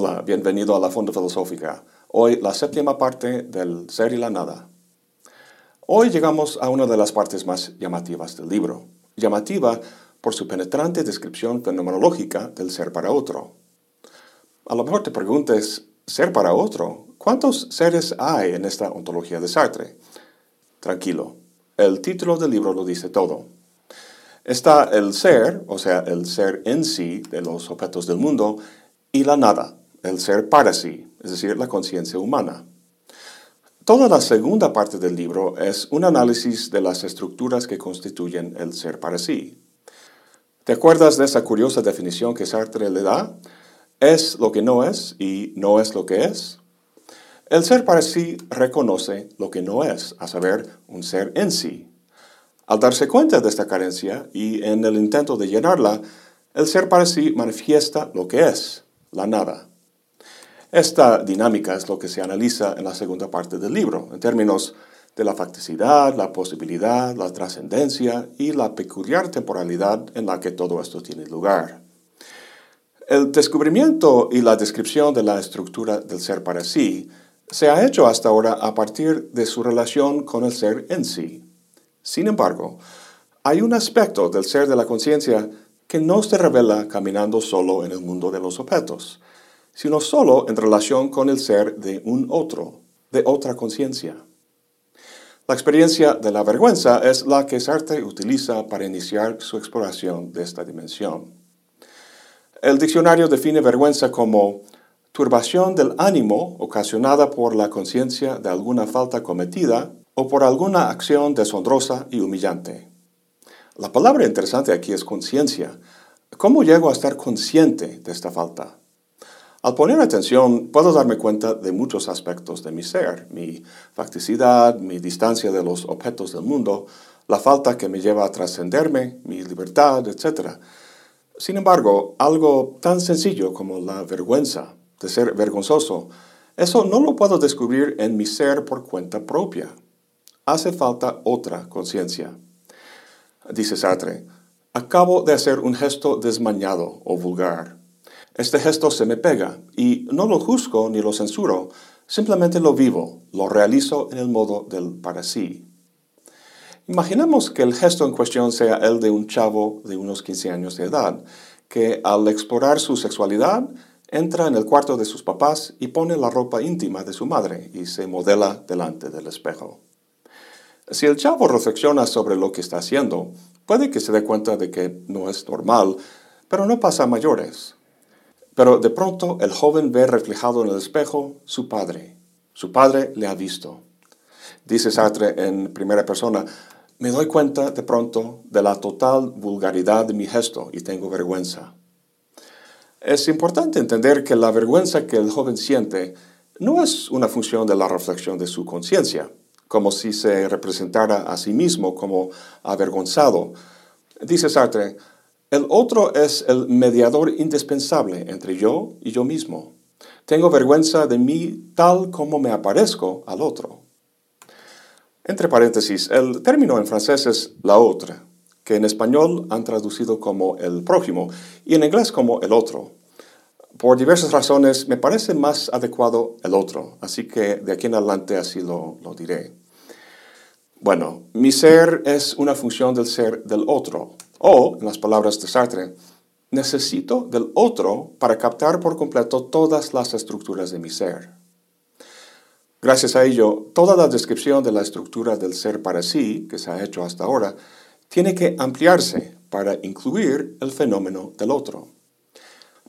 Hola, bienvenido a la Fonda Filosófica. Hoy la séptima parte del Ser y la Nada. Hoy llegamos a una de las partes más llamativas del libro, llamativa por su penetrante descripción fenomenológica del ser para otro. A lo mejor te preguntes, ¿ser para otro? ¿Cuántos seres hay en esta ontología de Sartre? Tranquilo, el título del libro lo dice todo. Está el ser, o sea, el ser en sí de los objetos del mundo, y la nada, el ser para sí, es decir, la conciencia humana. Toda la segunda parte del libro es un análisis de las estructuras que constituyen el ser para sí. ¿Te acuerdas de esa curiosa definición que Sartre le da? Es lo que no es y no es lo que es. El ser para sí reconoce lo que no es, a saber, un ser en sí. Al darse cuenta de esta carencia y en el intento de llenarla, el ser para sí manifiesta lo que es, la nada. Esta dinámica es lo que se analiza en la segunda parte del libro, en términos de la facticidad, la posibilidad, la trascendencia y la peculiar temporalidad en la que todo esto tiene lugar. El descubrimiento y la descripción de la estructura del ser para sí se ha hecho hasta ahora a partir de su relación con el ser en sí. Sin embargo, hay un aspecto del ser de la conciencia que no se revela caminando solo en el mundo de los objetos, sino solo en relación con el ser de un otro, de otra conciencia. La experiencia de la vergüenza es la que Sartre utiliza para iniciar su exploración de esta dimensión. El diccionario define vergüenza como turbación del ánimo ocasionada por la conciencia de alguna falta cometida o por alguna acción deshonrosa y humillante. La palabra interesante aquí es conciencia. ¿Cómo llego a estar consciente de esta falta? Al poner atención, puedo darme cuenta de muchos aspectos de mi ser, mi facticidad, mi distancia de los objetos del mundo, la falta que me lleva a trascenderme, mi libertad, etc. Sin embargo, algo tan sencillo como la vergüenza, de ser vergonzoso, eso no lo puedo descubrir en mi ser por cuenta propia. Hace falta otra conciencia. Dice Sartre, acabo de hacer un gesto desmañado o vulgar. Este gesto se me pega y no lo juzgo ni lo censuro, simplemente lo vivo, lo realizo en el modo del para sí. Imaginemos que el gesto en cuestión sea el de un chavo de unos 15 años de edad, que al explorar su sexualidad entra en el cuarto de sus papás y pone la ropa íntima de su madre y se modela delante del espejo. Si el chavo reflexiona sobre lo que está haciendo, puede que se dé cuenta de que no es normal, pero no pasa a mayores. Pero de pronto el joven ve reflejado en el espejo su padre. Su padre le ha visto. Dice Sartre en primera persona, me doy cuenta de pronto de la total vulgaridad de mi gesto y tengo vergüenza. Es importante entender que la vergüenza que el joven siente no es una función de la reflexión de su conciencia como si se representara a sí mismo como avergonzado. Dice Sartre, el otro es el mediador indispensable entre yo y yo mismo. Tengo vergüenza de mí tal como me aparezco al otro. Entre paréntesis, el término en francés es la otra, que en español han traducido como el prójimo y en inglés como el otro. Por diversas razones me parece más adecuado el otro, así que de aquí en adelante así lo, lo diré. Bueno, mi ser es una función del ser del otro. O, en las palabras de Sartre, necesito del otro para captar por completo todas las estructuras de mi ser. Gracias a ello, toda la descripción de la estructura del ser para sí, que se ha hecho hasta ahora, tiene que ampliarse para incluir el fenómeno del otro.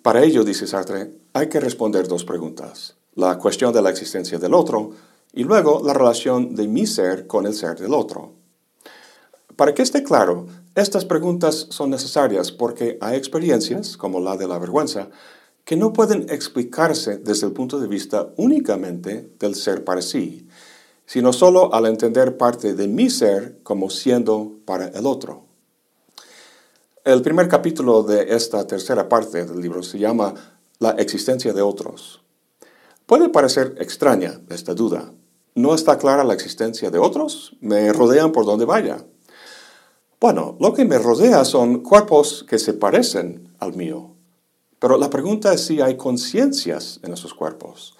Para ello, dice Sartre, hay que responder dos preguntas. La cuestión de la existencia del otro y luego la relación de mi ser con el ser del otro. Para que esté claro, estas preguntas son necesarias porque hay experiencias, como la de la vergüenza, que no pueden explicarse desde el punto de vista únicamente del ser para sí, sino solo al entender parte de mi ser como siendo para el otro. El primer capítulo de esta tercera parte del libro se llama La existencia de otros. Puede parecer extraña esta duda. ¿No está clara la existencia de otros? Me rodean por donde vaya. Bueno, lo que me rodea son cuerpos que se parecen al mío, Pero la pregunta es si hay conciencias en esos cuerpos.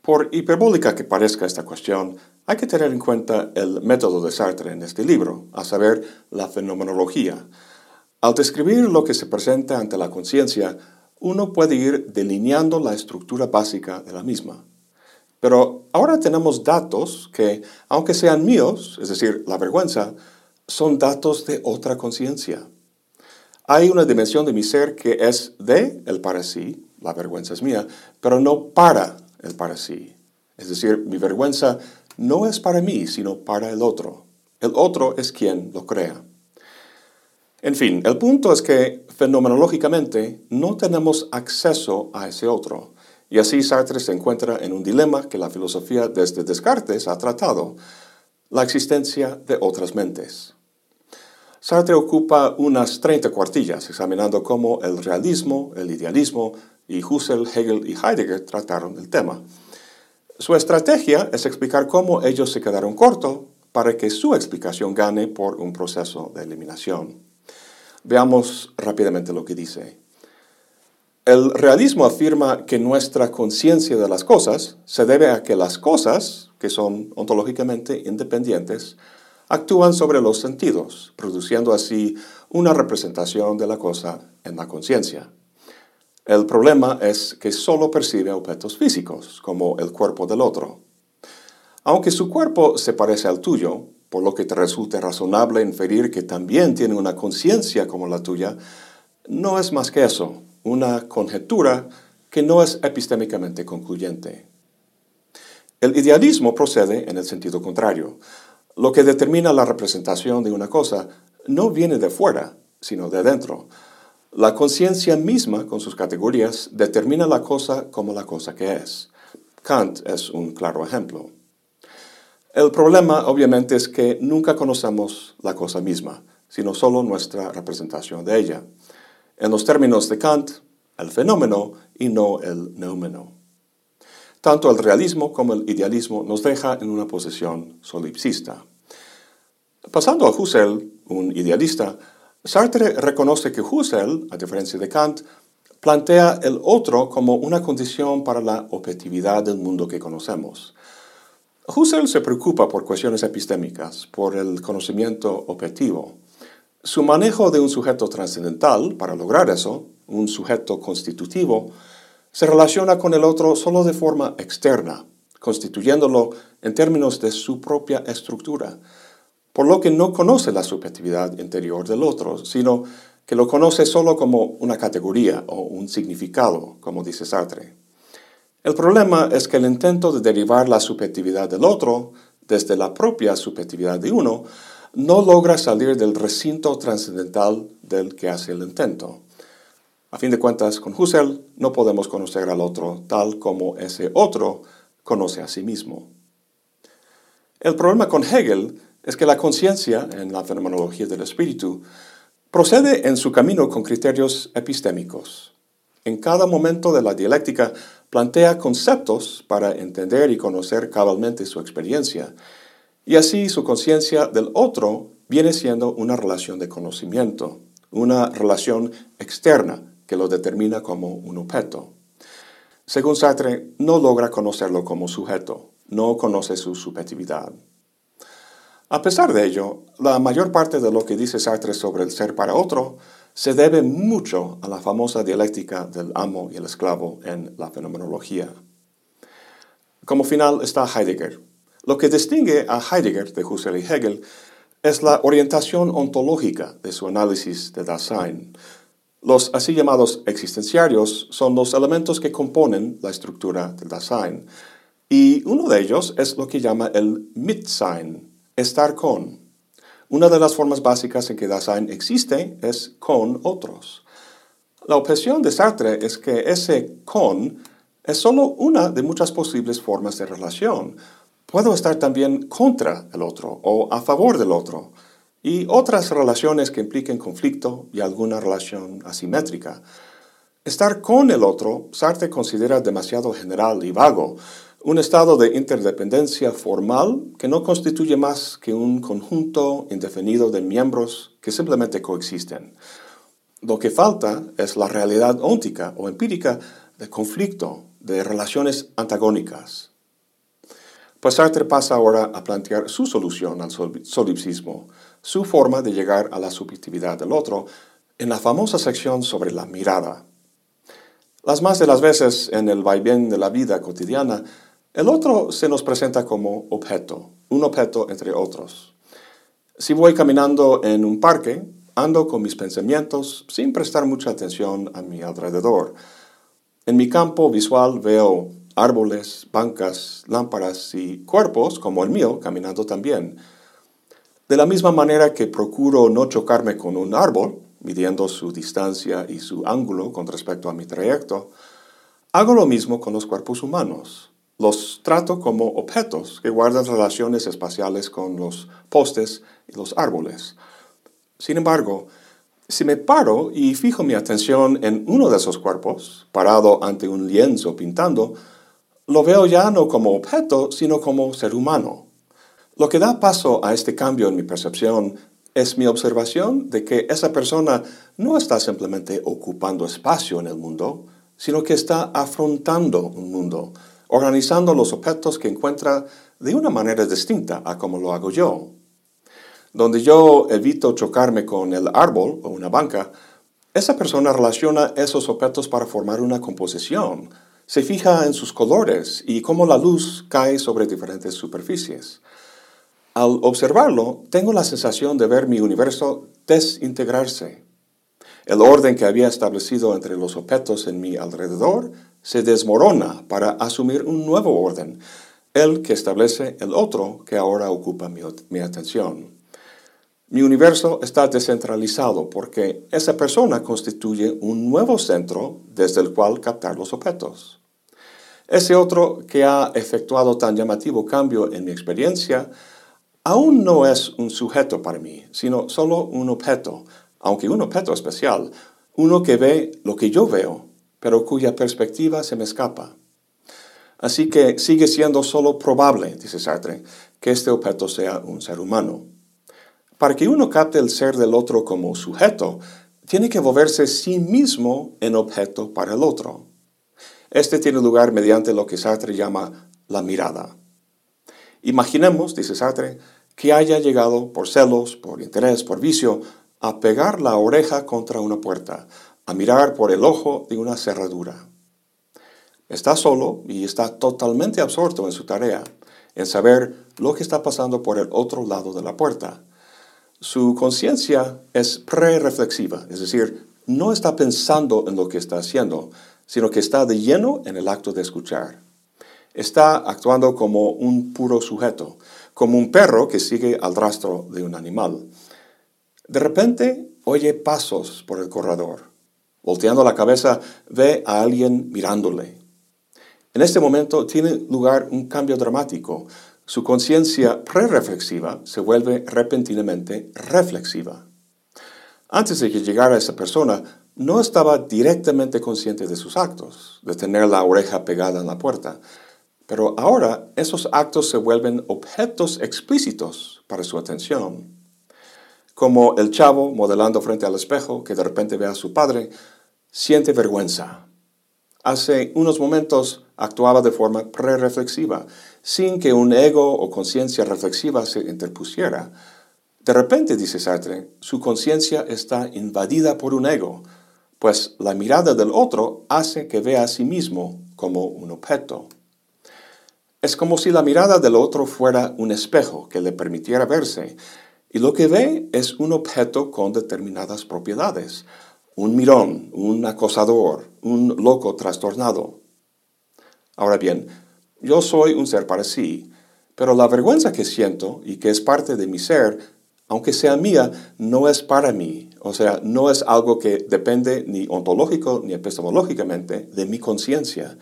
Por hiperbólica que parezca esta cuestión, hay que tener en cuenta el método de Sartre en este libro, a saber, la fenomenología. Al describir lo que se presenta ante la conciencia, uno puede ir delineando la estructura básica de la misma. Pero ahora tenemos datos que, aunque sean míos, es decir, la vergüenza, son datos de otra conciencia. Hay una dimensión de mi ser que es de el para sí, la vergüenza es mía, pero no para el para sí. Es decir, mi vergüenza no es para mí, sino para el otro. El otro es quien lo crea. En fin, el punto es que fenomenológicamente no tenemos acceso a ese otro. Y así Sartre se encuentra en un dilema que la filosofía desde Descartes ha tratado, la existencia de otras mentes. Sartre ocupa unas 30 cuartillas examinando cómo el realismo, el idealismo y Husserl, Hegel y Heidegger trataron el tema. Su estrategia es explicar cómo ellos se quedaron cortos para que su explicación gane por un proceso de eliminación. Veamos rápidamente lo que dice. El realismo afirma que nuestra conciencia de las cosas se debe a que las cosas, que son ontológicamente independientes, actúan sobre los sentidos, produciendo así una representación de la cosa en la conciencia. El problema es que solo percibe objetos físicos, como el cuerpo del otro. Aunque su cuerpo se parece al tuyo, por lo que te resulte razonable inferir que también tiene una conciencia como la tuya, no es más que eso, una conjetura que no es epistémicamente concluyente. El idealismo procede en el sentido contrario. Lo que determina la representación de una cosa no viene de fuera, sino de dentro. La conciencia misma, con sus categorías, determina la cosa como la cosa que es. Kant es un claro ejemplo. El problema, obviamente, es que nunca conocemos la cosa misma, sino solo nuestra representación de ella. En los términos de Kant, el fenómeno y no el noumeno. Tanto el realismo como el idealismo nos deja en una posición solipsista. Pasando a Husserl, un idealista, Sartre reconoce que Husserl, a diferencia de Kant, plantea el otro como una condición para la objetividad del mundo que conocemos. Husserl se preocupa por cuestiones epistémicas, por el conocimiento objetivo. Su manejo de un sujeto trascendental, para lograr eso, un sujeto constitutivo, se relaciona con el otro solo de forma externa, constituyéndolo en términos de su propia estructura, por lo que no conoce la subjetividad interior del otro, sino que lo conoce solo como una categoría o un significado, como dice Sartre. El problema es que el intento de derivar la subjetividad del otro desde la propia subjetividad de uno no logra salir del recinto trascendental del que hace el intento. A fin de cuentas, con Husserl no podemos conocer al otro tal como ese otro conoce a sí mismo. El problema con Hegel es que la conciencia, en la fenomenología del espíritu, procede en su camino con criterios epistémicos. En cada momento de la dialéctica plantea conceptos para entender y conocer cabalmente su experiencia, y así su conciencia del otro viene siendo una relación de conocimiento, una relación externa que lo determina como un objeto. Según Sartre, no logra conocerlo como sujeto, no conoce su subjetividad. A pesar de ello, la mayor parte de lo que dice Sartre sobre el ser para otro se debe mucho a la famosa dialéctica del amo y el esclavo en la fenomenología. Como final está Heidegger. Lo que distingue a Heidegger de Husserl y Hegel es la orientación ontológica de su análisis de Dasein, los así llamados existenciarios son los elementos que componen la estructura del Dasein, y uno de ellos es lo que llama el Mitsein, estar con. Una de las formas básicas en que Dasein existe es con otros. La objeción de Sartre es que ese con es solo una de muchas posibles formas de relación. Puedo estar también contra el otro o a favor del otro y otras relaciones que impliquen conflicto y alguna relación asimétrica. Estar con el otro, Sartre considera demasiado general y vago, un estado de interdependencia formal que no constituye más que un conjunto indefinido de miembros que simplemente coexisten. Lo que falta es la realidad óntica o empírica de conflicto, de relaciones antagónicas. Pues Sartre pasa ahora a plantear su solución al solipsismo, su forma de llegar a la subjetividad del otro, en la famosa sección sobre la mirada. Las más de las veces en el vaivén de la vida cotidiana, el otro se nos presenta como objeto, un objeto entre otros. Si voy caminando en un parque, ando con mis pensamientos sin prestar mucha atención a mi alrededor. En mi campo visual veo árboles, bancas, lámparas y cuerpos como el mío caminando también. De la misma manera que procuro no chocarme con un árbol, midiendo su distancia y su ángulo con respecto a mi trayecto, hago lo mismo con los cuerpos humanos. Los trato como objetos que guardan relaciones espaciales con los postes y los árboles. Sin embargo, si me paro y fijo mi atención en uno de esos cuerpos, parado ante un lienzo pintando, lo veo ya no como objeto, sino como ser humano. Lo que da paso a este cambio en mi percepción es mi observación de que esa persona no está simplemente ocupando espacio en el mundo, sino que está afrontando un mundo, organizando los objetos que encuentra de una manera distinta a como lo hago yo. Donde yo evito chocarme con el árbol o una banca, esa persona relaciona esos objetos para formar una composición, se fija en sus colores y cómo la luz cae sobre diferentes superficies. Al observarlo, tengo la sensación de ver mi universo desintegrarse. El orden que había establecido entre los objetos en mi alrededor se desmorona para asumir un nuevo orden, el que establece el otro que ahora ocupa mi, mi atención. Mi universo está descentralizado porque esa persona constituye un nuevo centro desde el cual captar los objetos. Ese otro que ha efectuado tan llamativo cambio en mi experiencia aún no es un sujeto para mí, sino solo un objeto, aunque un objeto especial, uno que ve lo que yo veo, pero cuya perspectiva se me escapa. Así que sigue siendo solo probable, dice Sartre, que este objeto sea un ser humano. Para que uno capte el ser del otro como sujeto, tiene que volverse sí mismo en objeto para el otro. Este tiene lugar mediante lo que Sartre llama la mirada. Imaginemos, dice Sartre, que haya llegado por celos, por interés, por vicio, a pegar la oreja contra una puerta, a mirar por el ojo de una cerradura. Está solo y está totalmente absorto en su tarea, en saber lo que está pasando por el otro lado de la puerta. Su conciencia es pre-reflexiva, es decir, no está pensando en lo que está haciendo, sino que está de lleno en el acto de escuchar está actuando como un puro sujeto, como un perro que sigue al rastro de un animal. De repente oye pasos por el corredor. Volteando la cabeza ve a alguien mirándole. En este momento tiene lugar un cambio dramático. Su conciencia prereflexiva se vuelve repentinamente reflexiva. Antes de que llegara esa persona, no estaba directamente consciente de sus actos, de tener la oreja pegada en la puerta, pero ahora esos actos se vuelven objetos explícitos para su atención. Como el chavo modelando frente al espejo que de repente ve a su padre, siente vergüenza. Hace unos momentos actuaba de forma pre-reflexiva, sin que un ego o conciencia reflexiva se interpusiera. De repente, dice Sartre, su conciencia está invadida por un ego, pues la mirada del otro hace que vea a sí mismo como un objeto. Es como si la mirada del otro fuera un espejo que le permitiera verse, y lo que ve es un objeto con determinadas propiedades, un mirón, un acosador, un loco trastornado. Ahora bien, yo soy un ser para sí, pero la vergüenza que siento y que es parte de mi ser, aunque sea mía, no es para mí, o sea, no es algo que depende ni ontológico ni epistemológicamente de mi conciencia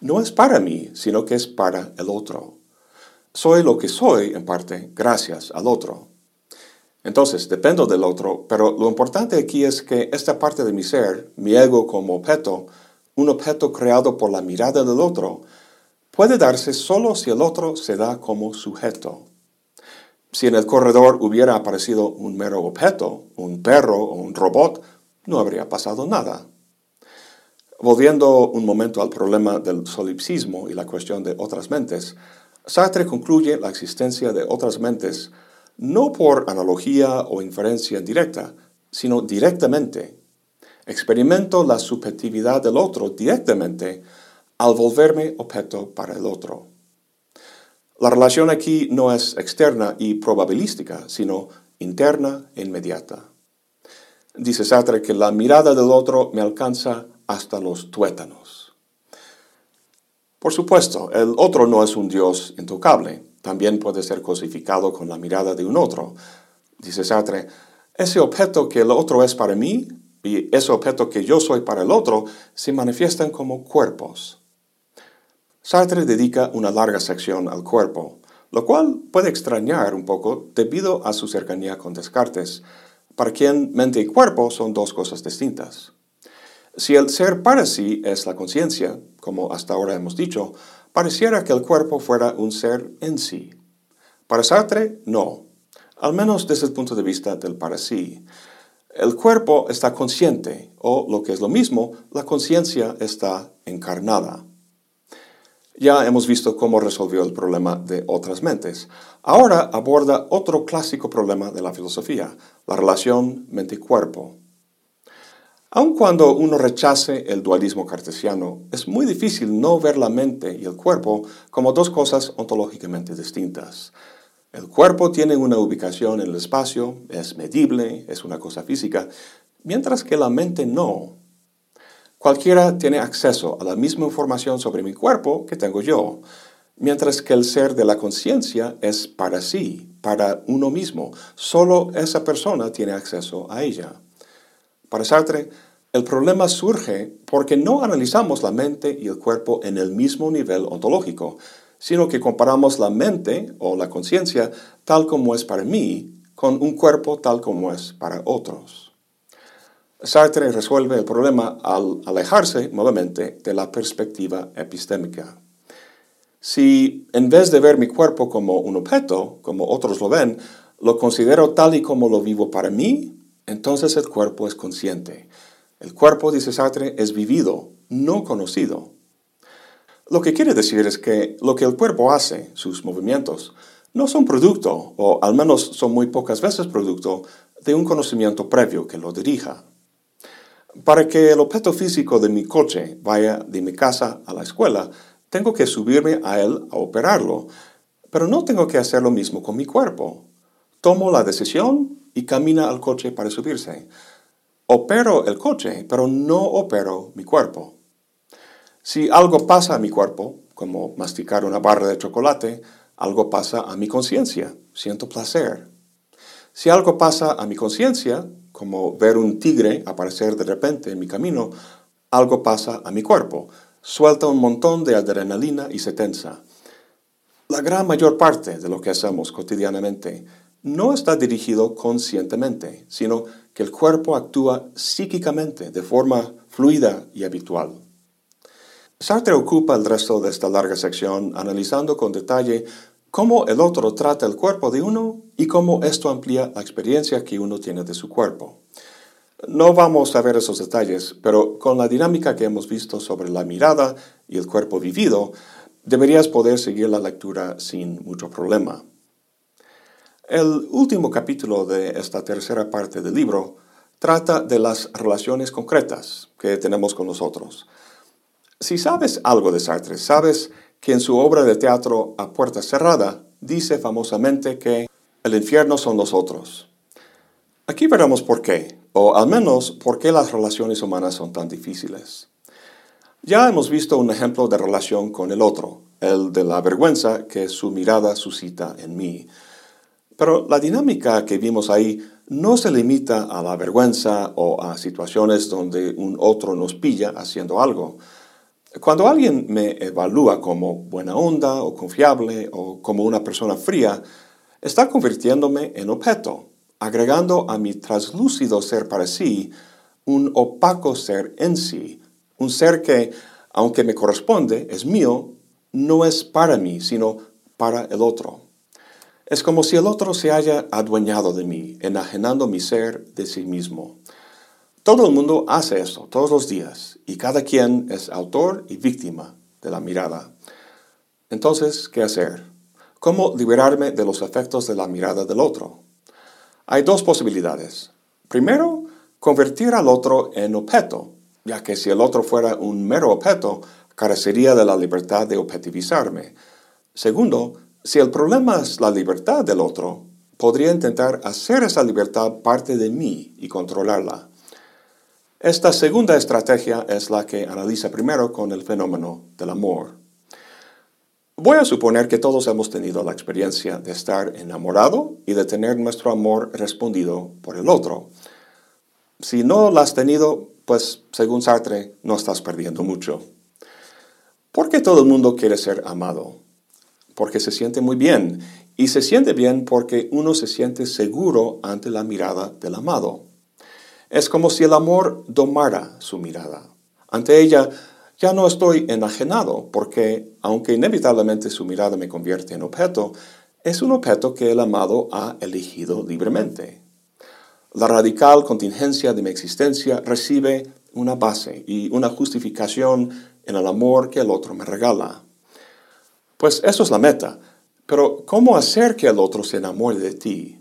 no es para mí, sino que es para el otro. Soy lo que soy en parte gracias al otro. Entonces, dependo del otro, pero lo importante aquí es que esta parte de mi ser, mi ego como objeto, un objeto creado por la mirada del otro, puede darse solo si el otro se da como sujeto. Si en el corredor hubiera aparecido un mero objeto, un perro o un robot, no habría pasado nada. Volviendo un momento al problema del solipsismo y la cuestión de otras mentes, Sartre concluye la existencia de otras mentes no por analogía o inferencia directa, sino directamente. Experimento la subjetividad del otro directamente al volverme objeto para el otro. La relación aquí no es externa y probabilística, sino interna e inmediata. Dice Sartre que la mirada del otro me alcanza hasta los tuétanos. Por supuesto, el otro no es un Dios intocable, también puede ser cosificado con la mirada de un otro. Dice Sartre, ese objeto que el otro es para mí y ese objeto que yo soy para el otro se manifiestan como cuerpos. Sartre dedica una larga sección al cuerpo, lo cual puede extrañar un poco debido a su cercanía con Descartes, para quien mente y cuerpo son dos cosas distintas. Si el ser para sí es la conciencia, como hasta ahora hemos dicho, pareciera que el cuerpo fuera un ser en sí. Para Sartre, no, al menos desde el punto de vista del para sí. El cuerpo está consciente, o lo que es lo mismo, la conciencia está encarnada. Ya hemos visto cómo resolvió el problema de otras mentes. Ahora aborda otro clásico problema de la filosofía, la relación mente-cuerpo. Aun cuando uno rechace el dualismo cartesiano, es muy difícil no ver la mente y el cuerpo como dos cosas ontológicamente distintas. El cuerpo tiene una ubicación en el espacio, es medible, es una cosa física, mientras que la mente no. Cualquiera tiene acceso a la misma información sobre mi cuerpo que tengo yo, mientras que el ser de la conciencia es para sí, para uno mismo. Solo esa persona tiene acceso a ella. Para Sartre, el problema surge porque no analizamos la mente y el cuerpo en el mismo nivel ontológico, sino que comparamos la mente o la conciencia tal como es para mí con un cuerpo tal como es para otros. Sartre resuelve el problema al alejarse nuevamente de la perspectiva epistémica. Si en vez de ver mi cuerpo como un objeto, como otros lo ven, lo considero tal y como lo vivo para mí, entonces el cuerpo es consciente. El cuerpo, dice Sartre, es vivido, no conocido. Lo que quiere decir es que lo que el cuerpo hace, sus movimientos, no son producto, o al menos son muy pocas veces producto, de un conocimiento previo que lo dirija. Para que el objeto físico de mi coche vaya de mi casa a la escuela, tengo que subirme a él a operarlo, pero no tengo que hacer lo mismo con mi cuerpo. Tomo la decisión y camina al coche para subirse. Opero el coche, pero no opero mi cuerpo. Si algo pasa a mi cuerpo, como masticar una barra de chocolate, algo pasa a mi conciencia, siento placer. Si algo pasa a mi conciencia, como ver un tigre aparecer de repente en mi camino, algo pasa a mi cuerpo, suelta un montón de adrenalina y se tensa. La gran mayor parte de lo que hacemos cotidianamente no está dirigido conscientemente, sino que el cuerpo actúa psíquicamente de forma fluida y habitual. Sartre ocupa el resto de esta larga sección analizando con detalle cómo el otro trata el cuerpo de uno y cómo esto amplía la experiencia que uno tiene de su cuerpo. No vamos a ver esos detalles, pero con la dinámica que hemos visto sobre la mirada y el cuerpo vivido, deberías poder seguir la lectura sin mucho problema. El último capítulo de esta tercera parte del libro trata de las relaciones concretas que tenemos con nosotros. Si sabes algo de Sartre, sabes que en su obra de teatro A Puerta Cerrada dice famosamente que el infierno son los otros. Aquí veremos por qué, o al menos por qué las relaciones humanas son tan difíciles. Ya hemos visto un ejemplo de relación con el otro, el de la vergüenza que su mirada suscita en mí. Pero la dinámica que vimos ahí no se limita a la vergüenza o a situaciones donde un otro nos pilla haciendo algo. Cuando alguien me evalúa como buena onda o confiable o como una persona fría, está convirtiéndome en objeto, agregando a mi traslúcido ser para sí un opaco ser en sí, un ser que, aunque me corresponde, es mío, no es para mí, sino para el otro. Es como si el otro se haya adueñado de mí, enajenando mi ser de sí mismo. Todo el mundo hace eso todos los días y cada quien es autor y víctima de la mirada. Entonces, ¿qué hacer? ¿Cómo liberarme de los efectos de la mirada del otro? Hay dos posibilidades. Primero, convertir al otro en objeto, ya que si el otro fuera un mero objeto, carecería de la libertad de objetivizarme. Segundo, si el problema es la libertad del otro, podría intentar hacer esa libertad parte de mí y controlarla. Esta segunda estrategia es la que analiza primero con el fenómeno del amor. Voy a suponer que todos hemos tenido la experiencia de estar enamorado y de tener nuestro amor respondido por el otro. Si no lo has tenido, pues según Sartre, no estás perdiendo mucho. ¿Por qué todo el mundo quiere ser amado? Porque se siente muy bien. Y se siente bien porque uno se siente seguro ante la mirada del amado. Es como si el amor domara su mirada. Ante ella ya no estoy enajenado porque, aunque inevitablemente su mirada me convierte en objeto, es un objeto que el amado ha elegido libremente. La radical contingencia de mi existencia recibe una base y una justificación en el amor que el otro me regala. Pues eso es la meta. Pero ¿cómo hacer que el otro se enamore de ti?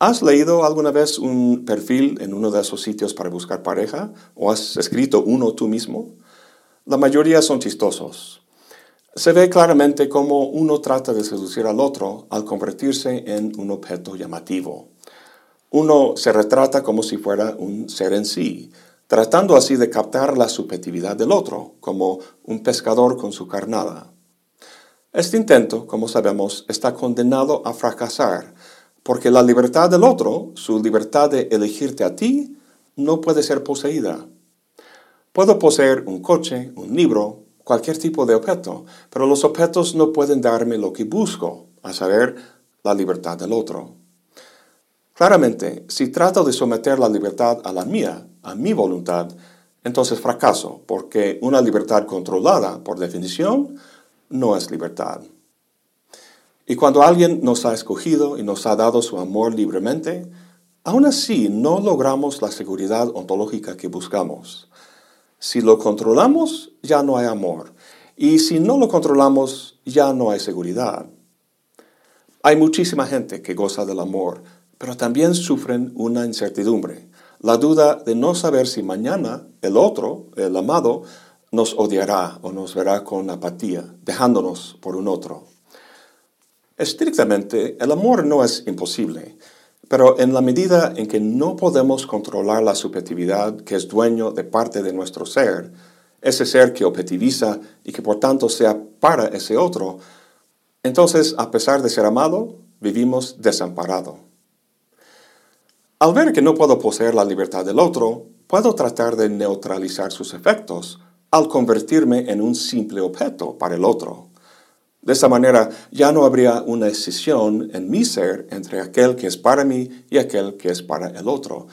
¿Has leído alguna vez un perfil en uno de esos sitios para buscar pareja? ¿O has escrito uno tú mismo? La mayoría son chistosos. Se ve claramente cómo uno trata de seducir al otro al convertirse en un objeto llamativo. Uno se retrata como si fuera un ser en sí, tratando así de captar la subjetividad del otro, como un pescador con su carnada. Este intento, como sabemos, está condenado a fracasar, porque la libertad del otro, su libertad de elegirte a ti, no puede ser poseída. Puedo poseer un coche, un libro, cualquier tipo de objeto, pero los objetos no pueden darme lo que busco, a saber, la libertad del otro. Claramente, si trato de someter la libertad a la mía, a mi voluntad, entonces fracaso, porque una libertad controlada, por definición, no es libertad. Y cuando alguien nos ha escogido y nos ha dado su amor libremente, aún así no logramos la seguridad ontológica que buscamos. Si lo controlamos, ya no hay amor. Y si no lo controlamos, ya no hay seguridad. Hay muchísima gente que goza del amor, pero también sufren una incertidumbre, la duda de no saber si mañana el otro, el amado, nos odiará o nos verá con apatía, dejándonos por un otro. Estrictamente, el amor no es imposible, pero en la medida en que no podemos controlar la subjetividad que es dueño de parte de nuestro ser, ese ser que objetiviza y que por tanto sea para ese otro, entonces, a pesar de ser amado, vivimos desamparado. Al ver que no puedo poseer la libertad del otro, puedo tratar de neutralizar sus efectos al convertirme en un simple objeto para el otro. De esta manera ya no habría una decisión en mi ser entre aquel que es para mí y aquel que es para el otro.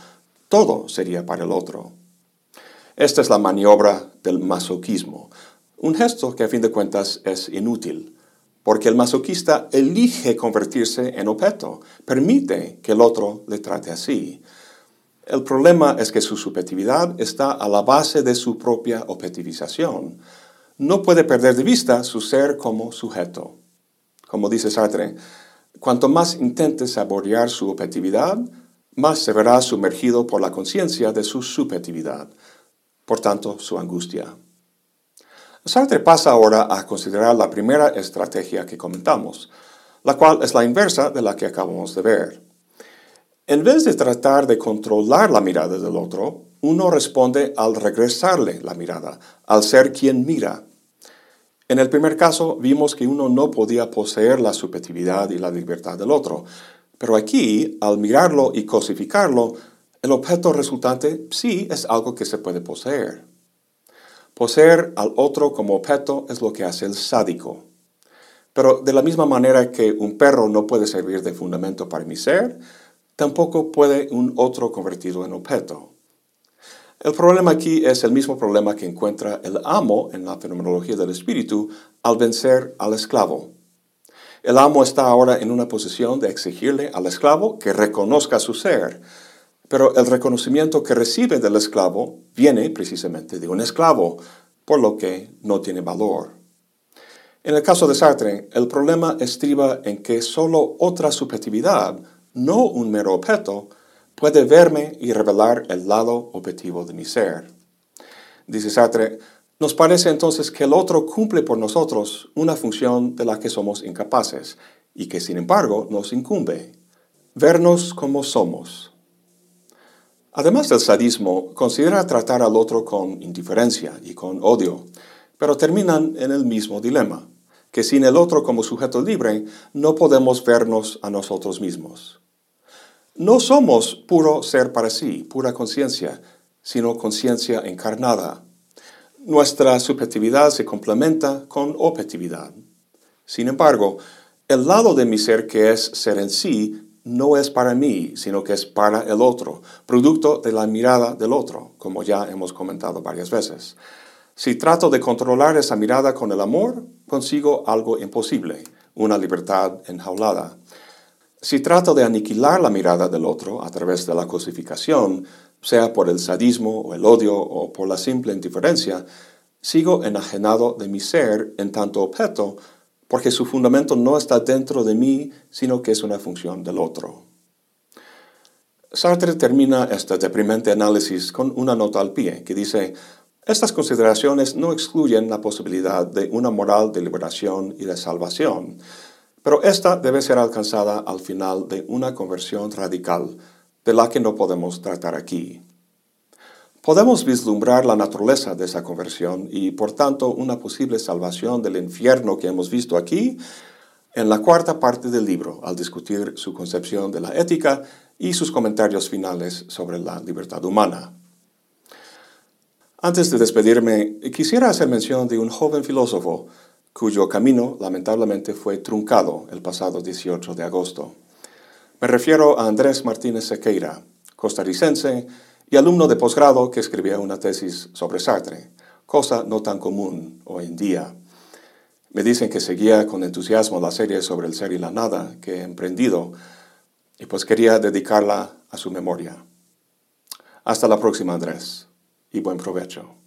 Todo sería para el otro. Esta es la maniobra del masoquismo, un gesto que a fin de cuentas es inútil, porque el masoquista elige convertirse en objeto, permite que el otro le trate así. El problema es que su subjetividad está a la base de su propia objetivización no puede perder de vista su ser como sujeto. Como dice Sartre, cuanto más intente saborear su objetividad, más se verá sumergido por la conciencia de su subjetividad, por tanto su angustia. Sartre pasa ahora a considerar la primera estrategia que comentamos, la cual es la inversa de la que acabamos de ver. En vez de tratar de controlar la mirada del otro, uno responde al regresarle la mirada, al ser quien mira. En el primer caso vimos que uno no podía poseer la subjetividad y la libertad del otro, pero aquí, al mirarlo y cosificarlo, el objeto resultante sí es algo que se puede poseer. Poseer al otro como objeto es lo que hace el sádico. Pero de la misma manera que un perro no puede servir de fundamento para mi ser, tampoco puede un otro convertido en objeto. El problema aquí es el mismo problema que encuentra el amo en la fenomenología del espíritu al vencer al esclavo. El amo está ahora en una posición de exigirle al esclavo que reconozca su ser. pero el reconocimiento que recibe del esclavo viene precisamente de un esclavo, por lo que no tiene valor. En el caso de Sartre, el problema estriba en que solo otra subjetividad, no un mero objeto, puede verme y revelar el lado objetivo de mi ser. Dice Sartre, nos parece entonces que el otro cumple por nosotros una función de la que somos incapaces y que sin embargo nos incumbe, vernos como somos. Además del sadismo, considera tratar al otro con indiferencia y con odio, pero terminan en el mismo dilema, que sin el otro como sujeto libre no podemos vernos a nosotros mismos. No somos puro ser para sí, pura conciencia, sino conciencia encarnada. Nuestra subjetividad se complementa con objetividad. Sin embargo, el lado de mi ser que es ser en sí no es para mí, sino que es para el otro, producto de la mirada del otro, como ya hemos comentado varias veces. Si trato de controlar esa mirada con el amor, consigo algo imposible, una libertad enjaulada. Si trato de aniquilar la mirada del otro a través de la cosificación, sea por el sadismo o el odio o por la simple indiferencia, sigo enajenado de mi ser en tanto objeto porque su fundamento no está dentro de mí, sino que es una función del otro. Sartre termina este deprimente análisis con una nota al pie que dice, estas consideraciones no excluyen la posibilidad de una moral de liberación y de salvación, pero esta debe ser alcanzada al final de una conversión radical, de la que no podemos tratar aquí. Podemos vislumbrar la naturaleza de esa conversión y, por tanto, una posible salvación del infierno que hemos visto aquí en la cuarta parte del libro, al discutir su concepción de la ética y sus comentarios finales sobre la libertad humana. Antes de despedirme, quisiera hacer mención de un joven filósofo cuyo camino lamentablemente fue truncado el pasado 18 de agosto. Me refiero a Andrés Martínez Sequeira, costarricense, y alumno de posgrado que escribía una tesis sobre Sartre, cosa no tan común hoy en día. Me dicen que seguía con entusiasmo la serie sobre el ser y la nada que he emprendido y pues quería dedicarla a su memoria. Hasta la próxima, Andrés, y buen provecho.